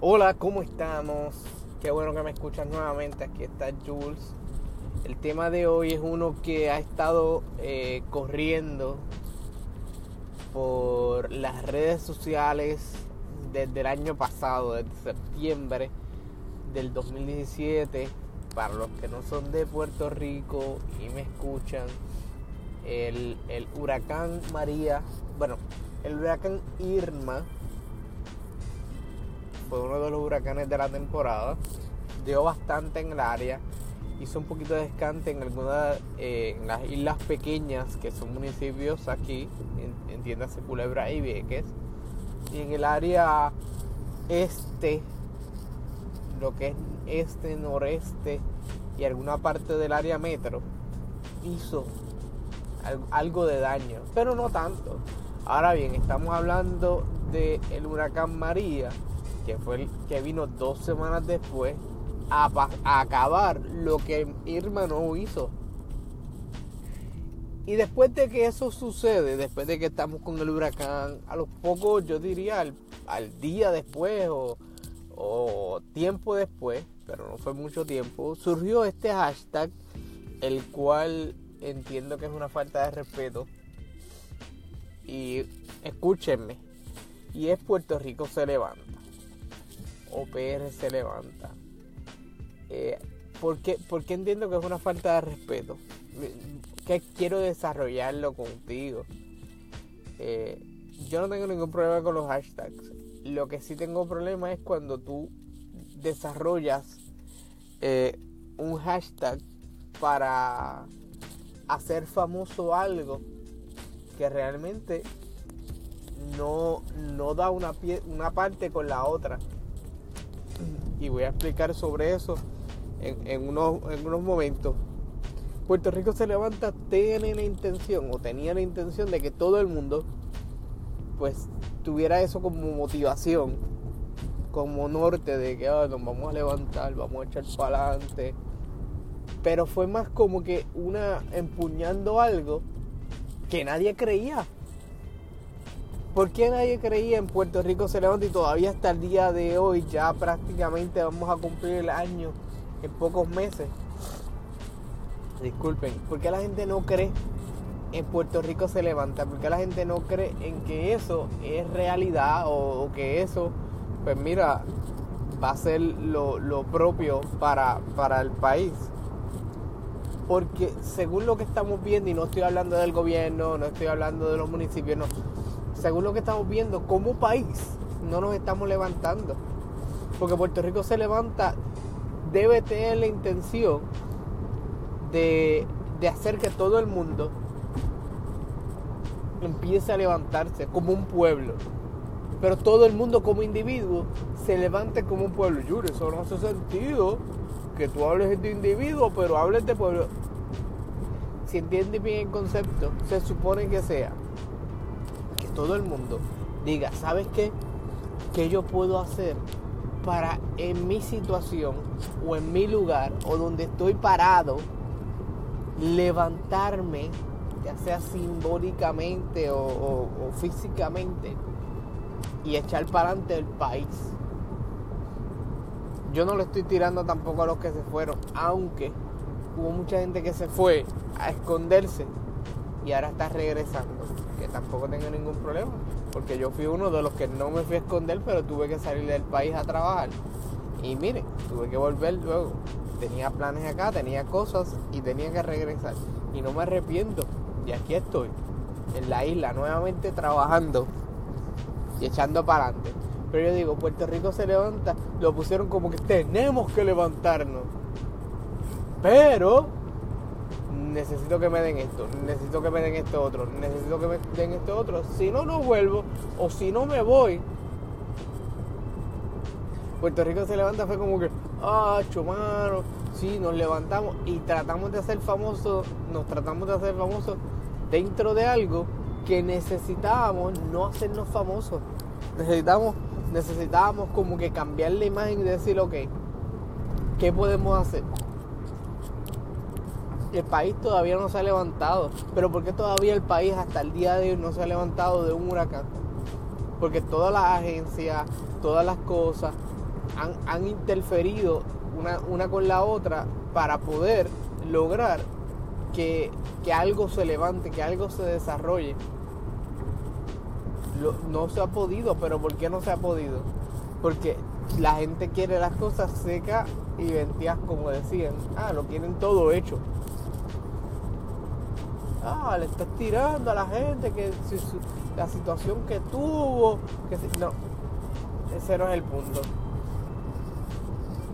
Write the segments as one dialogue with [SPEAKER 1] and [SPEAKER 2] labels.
[SPEAKER 1] Hola, ¿cómo estamos? Qué bueno que me escuchas nuevamente. Aquí está Jules. El tema de hoy es uno que ha estado eh, corriendo por las redes sociales desde el año pasado, desde septiembre del 2017. Para los que no son de Puerto Rico y me escuchan, el, el huracán María, bueno, el huracán Irma fue uno de los huracanes de la temporada. Dio bastante en el área. Hizo un poquito de descante en algunas eh, en las islas pequeñas que son municipios aquí, en, entiéndase Culebra y Vieques. Y en el área este, lo que es este, noreste y alguna parte del área metro, hizo algo de daño, pero no tanto. Ahora bien, estamos hablando del el huracán María, que fue el que vino dos semanas después a, acabar lo que Irma no hizo. Y después de que eso sucede, después de que estamos con el huracán, a los pocos, yo diría al, día después o, o, tiempo después, pero no fue mucho tiempo, surgió este hashtag, el cual entiendo que es una falta de respeto. Y escúchenme, y es Puerto Rico se levanta. OPR se levanta. Eh, ¿por, qué, entiendo que es una falta de respeto? Que quiero desarrollarlo contigo. Eh, yo no tengo ningún problema con los hashtags. Lo que sí tengo problema es cuando tú desarrollas eh, un hashtag para hacer famoso algo que realmente no, no da una, una parte con la otra y voy a explicar sobre eso en, unos, en unos momentos. Puerto Rico se levanta, tiene la intención o tenía la intención de que todo el mundo pues tuviera eso como motivación, como norte de que ah, nos vamos a levantar, vamos a echar para adelante. Pero fue más como que una empuñando algo que nadie creía. ¿Por qué nadie creía en Puerto Rico se levanta y todavía hasta el día de hoy ya prácticamente vamos a cumplir el año en pocos meses? Disculpen, ¿por qué la gente no cree en Puerto Rico se levanta? ¿Por qué la gente no cree en que eso es realidad o, que eso, pues mira, va a ser lo, propio para, para el país? Porque según lo que estamos viendo, y no estoy hablando del gobierno, no estoy hablando de los municipios, no, según lo que estamos viendo, como país no nos estamos levantando. Porque Puerto Rico se levanta, debe tener la intención de, hacer que todo el mundo empiece a levantarse como un pueblo. Pero todo el mundo como individuo se levante como un pueblo. Yuri, eso no hace sentido que tú hables de individuo, pero hables de pueblo. Si entiendes bien el concepto, se supone que sea todo el mundo diga, ¿sabes qué? ¿Qué yo puedo hacer para en mi situación o en mi lugar o donde estoy parado levantarme, ya sea simbólicamente o, físicamente, y echar para adelante el país? Yo no le estoy tirando tampoco a los que se fueron, aunque hubo mucha gente que se fue a esconderse y ahora está regresando que tampoco tengo ningún problema, porque yo fui uno de los que no me fui a esconder, pero tuve que salir del país a trabajar. Y miren, tuve que volver luego. Tenía planes acá, tenía cosas y tenía que regresar. Y no me arrepiento. Y aquí estoy, en la isla, nuevamente trabajando y echando para adelante. Pero yo digo, Puerto Rico se levanta, lo pusieron como que tenemos que levantarnos. Pero necesito que me den esto, necesito que me den esto otro, necesito que me den esto otro. Si no, no vuelvo o si no me voy. Puerto Rico se levanta, fue como que, ah, chumano, sí, nos levantamos y tratamos de hacer famosos, nos tratamos de hacer famosos dentro de algo que necesitábamos no hacernos famosos. Necesitamos, necesitábamos como que cambiar la imagen y decir, ok, ¿qué podemos hacer? El país todavía no se ha levantado. Pero ¿por qué todavía el país hasta el día de hoy no se ha levantado de un huracán? Porque todas las agencias, todas las cosas han, interferido una, una, con la otra para poder lograr que, que algo se levante, que algo se desarrolle. no se ha podido, pero ¿por qué no se ha podido? Porque la gente quiere las cosas secas y ventías como decían. Ah, lo quieren todo hecho. Ah, le estás tirando a la gente que la situación que tuvo, que no, ese no es el punto.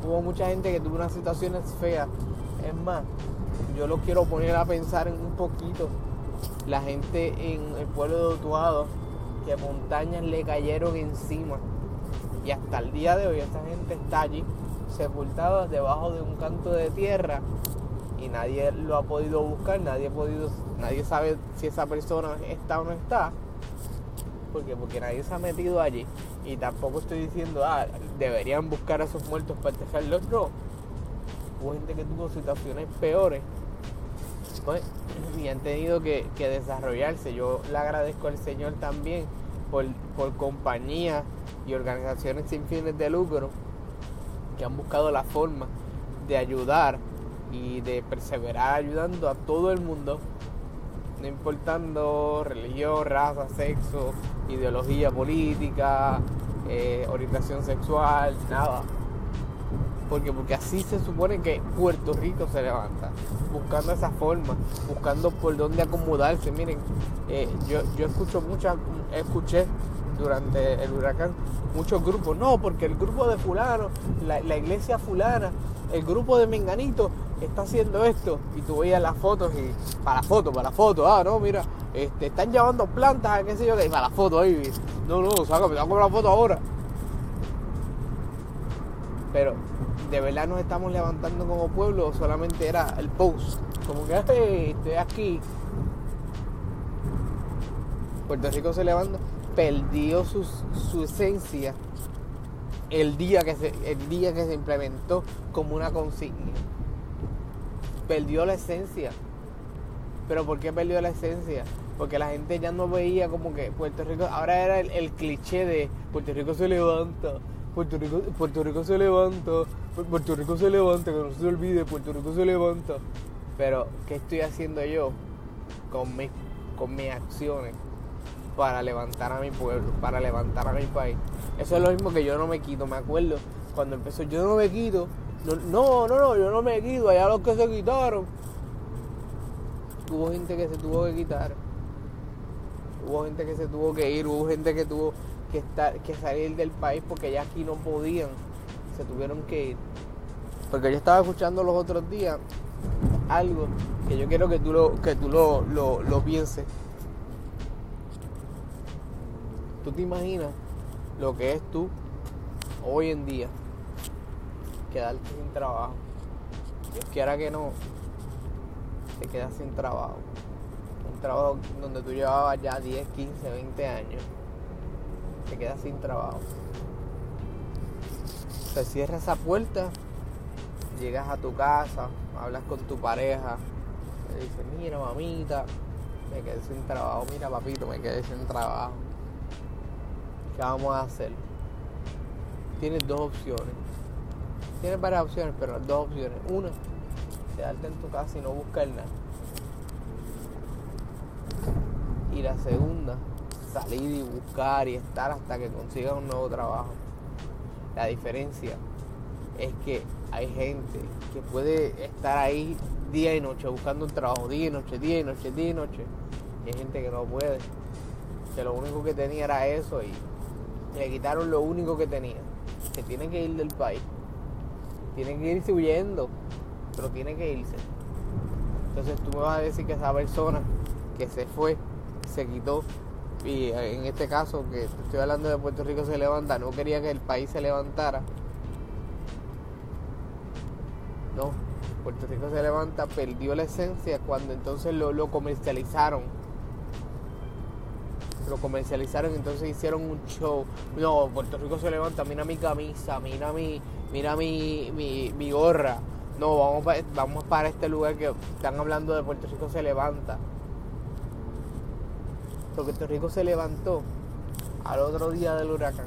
[SPEAKER 1] Hubo mucha gente que tuvo unas situaciones feas. Es más, yo lo quiero poner a pensar en un poquito. La gente en el pueblo de Otuado, que montañas le cayeron encima y hasta el día de hoy esa gente está allí sepultada debajo de un canto de tierra y nadie lo ha podido buscar, nadie ha podido, nadie sabe si esa persona está o no está. Porque, porque nadie se ha metido allí. Y tampoco estoy diciendo, ah, deberían buscar a esos muertos para enterrarlos. No. Hubo gente que tuvo situaciones peores. Pues, y han tenido que, desarrollarse. Yo le agradezco al Señor también por, por compañía y organizaciones sin fines de lucro que han buscado la forma de ayudar y de perseverar ayudando a todo el mundo, no importando religión, raza, sexo, ideología política, eh, orientación sexual, nada. Porque, porque así se supone que Puerto Rico se levanta, buscando esa forma, buscando por dónde acomodarse. Miren, eh, yo, yo escucho muchas, escuché durante el huracán muchos grupos. No, porque el grupo de fulano, la, iglesia fulana, el grupo de Menganito está haciendo esto. Y tú veías las fotos y para la foto, para la foto, ah, no, mira, este, están llevando plantas, qué sé yo, y para la foto ahí. No, no, sácame, la foto ahora. Pero, ¿de verdad nos estamos levantando como pueblo o solamente era el post? Como que estoy aquí. Puerto Rico se levanta perdió su, esencia el día, que se, el día que se implementó como una consigna. Perdió la esencia. ¿Pero por qué perdió la esencia? Porque la gente ya no veía como que Puerto Rico, ahora era el, cliché de Puerto Rico se levanta, Puerto Rico, Puerto Rico se levanta, Puerto Rico se levanta, que no se olvide, Puerto Rico se levanta. Pero, ¿qué estoy haciendo yo con, con mis acciones? para levantar a mi pueblo, para levantar a mi país. Eso es lo mismo que yo no me quito. Me acuerdo cuando empezó, yo no me quito. No, no, no, yo no me quito. Allá los que se quitaron. Hubo gente que se tuvo que quitar. Hubo gente que se tuvo que ir. Hubo gente que tuvo que, estar, que salir del país porque ya aquí no podían. Se tuvieron que ir. Porque yo estaba escuchando los otros días algo que yo quiero que tú lo, que tú lo, lo, lo pienses. ¿Tú te imaginas lo que es tú hoy en día quedarte sin trabajo? Dios quiera que no, te quedas sin trabajo. Un trabajo donde tú llevabas ya 10, 15, 20 años. Te quedas sin trabajo. Se cierra esa puerta, llegas a tu casa, hablas con tu pareja, le dices, mira mamita, me quedé sin trabajo, mira papito, me quedé sin trabajo. ¿Qué vamos a hacer? Tienes dos opciones. Tienes varias opciones, pero dos opciones. Una, quedarte en tu casa y no buscar nada. Y la segunda, salir y buscar y estar hasta que consigas un nuevo trabajo. La diferencia es que hay gente que puede estar ahí día y noche buscando un trabajo, día y noche, día y noche, día y noche. Y hay gente que no puede. Que lo único que tenía era eso y le quitaron lo único que tenía, que tiene que ir del país. Tiene que irse huyendo, pero tiene que irse. Entonces tú me vas a decir que esa persona que se fue, se quitó, y en este caso que estoy hablando de Puerto Rico se levanta, no quería que el país se levantara. No, Puerto Rico se levanta, perdió la esencia cuando entonces lo, lo comercializaron lo comercializaron, entonces hicieron un show. No, Puerto Rico se levanta, mira mi camisa, mira mi, mira mi, mi, gorra. No, vamos vamos para este lugar que están hablando de Puerto Rico se levanta. Puerto Rico se levantó al otro día del huracán.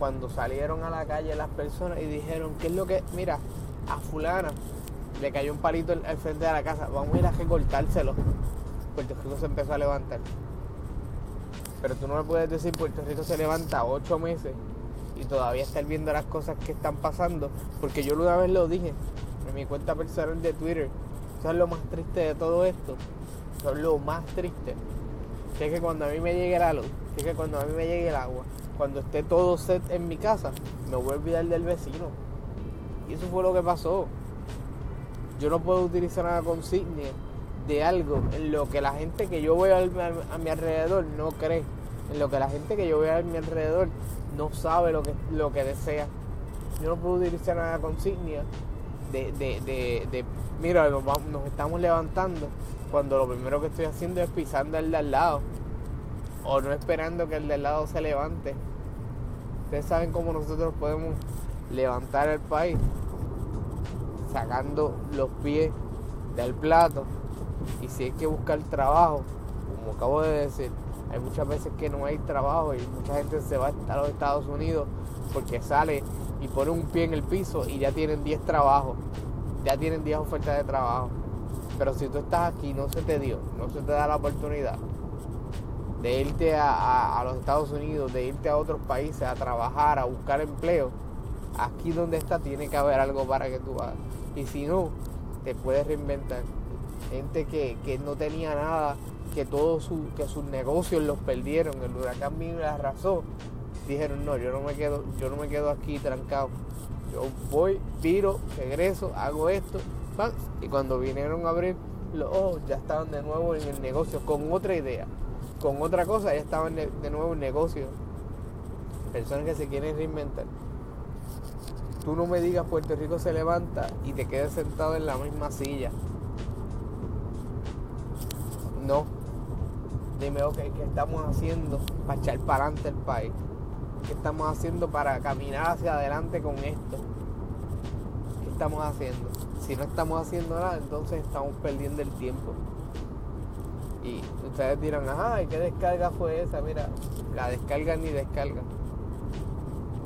[SPEAKER 1] cuando salieron a la calle las personas y dijeron, ¿qué es lo que, mira, a fulana le cayó un palito al frente de la casa, vamos a ir a recortárselo. Puerto Rico se empezó a levantar. Pero tú no me puedes decir Puerto Rico se levanta ocho meses y todavía estar viendo las cosas que están pasando. Porque yo una vez lo dije en mi cuenta personal de Twitter. Eso es lo más triste de todo esto. Eso es lo más triste. Que es que cuando a mí me llegue la luz, que es que cuando a mí me llegue el agua, cuando esté todo set en mi casa, me voy a olvidar del vecino. Y eso fue lo que pasó. Yo no puedo utilizar una consigna de algo en lo que la gente que yo veo a, mi alrededor no cree, en lo que la gente que yo veo a mi alrededor no sabe lo que, lo que desea. Yo no puedo utilizar una consigna de, de, de, de mira, nos, nos, estamos levantando cuando lo primero que estoy haciendo es pisando el de al lado o no esperando que el de al lado se levante. Ustedes saben cómo nosotros podemos levantar el país sacando los pies del plato y si hay que buscar trabajo, como acabo de decir, hay muchas veces que no hay trabajo y mucha gente se va a los Estados Unidos porque sale y pone un pie en el piso y ya tienen 10 trabajos, ya tienen 10 ofertas de trabajo. Pero si tú estás aquí, no se te dio, no se te da la oportunidad de irte a, a los Estados Unidos, de irte a otros países a trabajar, a buscar empleo. Aquí donde está tiene que haber algo para que tú hagas. Y si no, te puedes reinventar gente que, no tenía nada, que todos que sus negocios los perdieron, el huracán vino arrasó, dijeron no, yo no me quedo, yo no me quedo aquí trancado. Yo voy, viro, regreso, hago esto, y cuando vinieron a abrir los ojos ya estaban de nuevo en el negocio, con otra idea, con otra cosa, ya estaban de, de nuevo en negocio. Personas que se quieren reinventar. Tú no me digas Puerto Rico se levanta y te quedes sentado en la misma silla. No. Dime, ok, ¿qué estamos haciendo para echar para adelante el país? ¿Qué estamos haciendo para caminar hacia adelante con esto? ¿Qué estamos haciendo? Si no estamos haciendo nada, entonces estamos perdiendo el tiempo. Y ustedes dirán, ajá, ¿y qué descarga fue esa? Mira, la descarga ni descarga.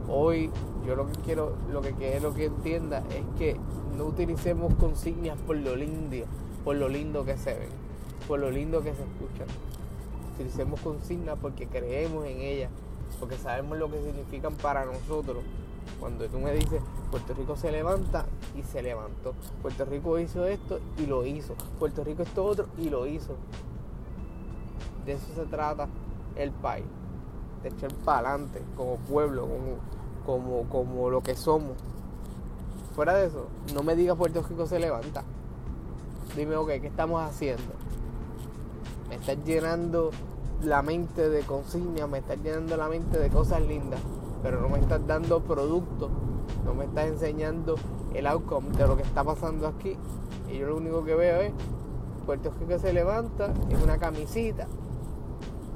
[SPEAKER 1] Hoy yo lo que quiero, lo que quiero que entienda es que no utilicemos consignas por lo lindo, por lo lindo que se ven por lo lindo que se escuchan. Utilicemos consignas porque creemos en ellas, porque sabemos lo que significan para nosotros. Cuando tú me dices, Puerto Rico se levanta y se levantó. Puerto Rico hizo esto y lo hizo. Puerto Rico esto otro y lo hizo. De eso se trata el país. De echar para adelante como pueblo, como, como, como lo que somos. Fuera de eso, no me digas Puerto Rico se levanta. Dime, ok, ¿qué estamos haciendo? Me estás llenando la mente de consignas, me estás llenando la mente de cosas lindas, pero no me estás dando producto, no me estás enseñando el outcome de lo que está pasando aquí. Y yo lo único que veo es Puerto Rico se levanta en una camisita,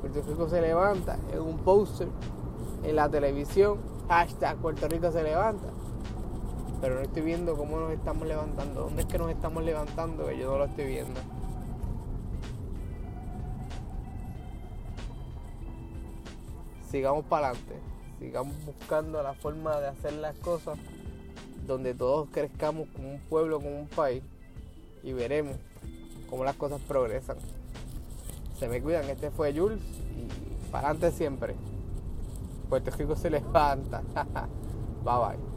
[SPEAKER 1] Puerto Rico se levanta en un poster en la televisión, hashtag Puerto Rico se levanta. Pero no estoy viendo cómo nos estamos levantando, dónde es que nos estamos levantando, que yo no lo estoy viendo. Sigamos para adelante, sigamos buscando la forma de hacer las cosas donde todos crezcamos como un pueblo, como un país y veremos cómo las cosas progresan. Se me cuidan, este fue Jules y para adelante siempre. Puerto Rico se levanta. bye bye.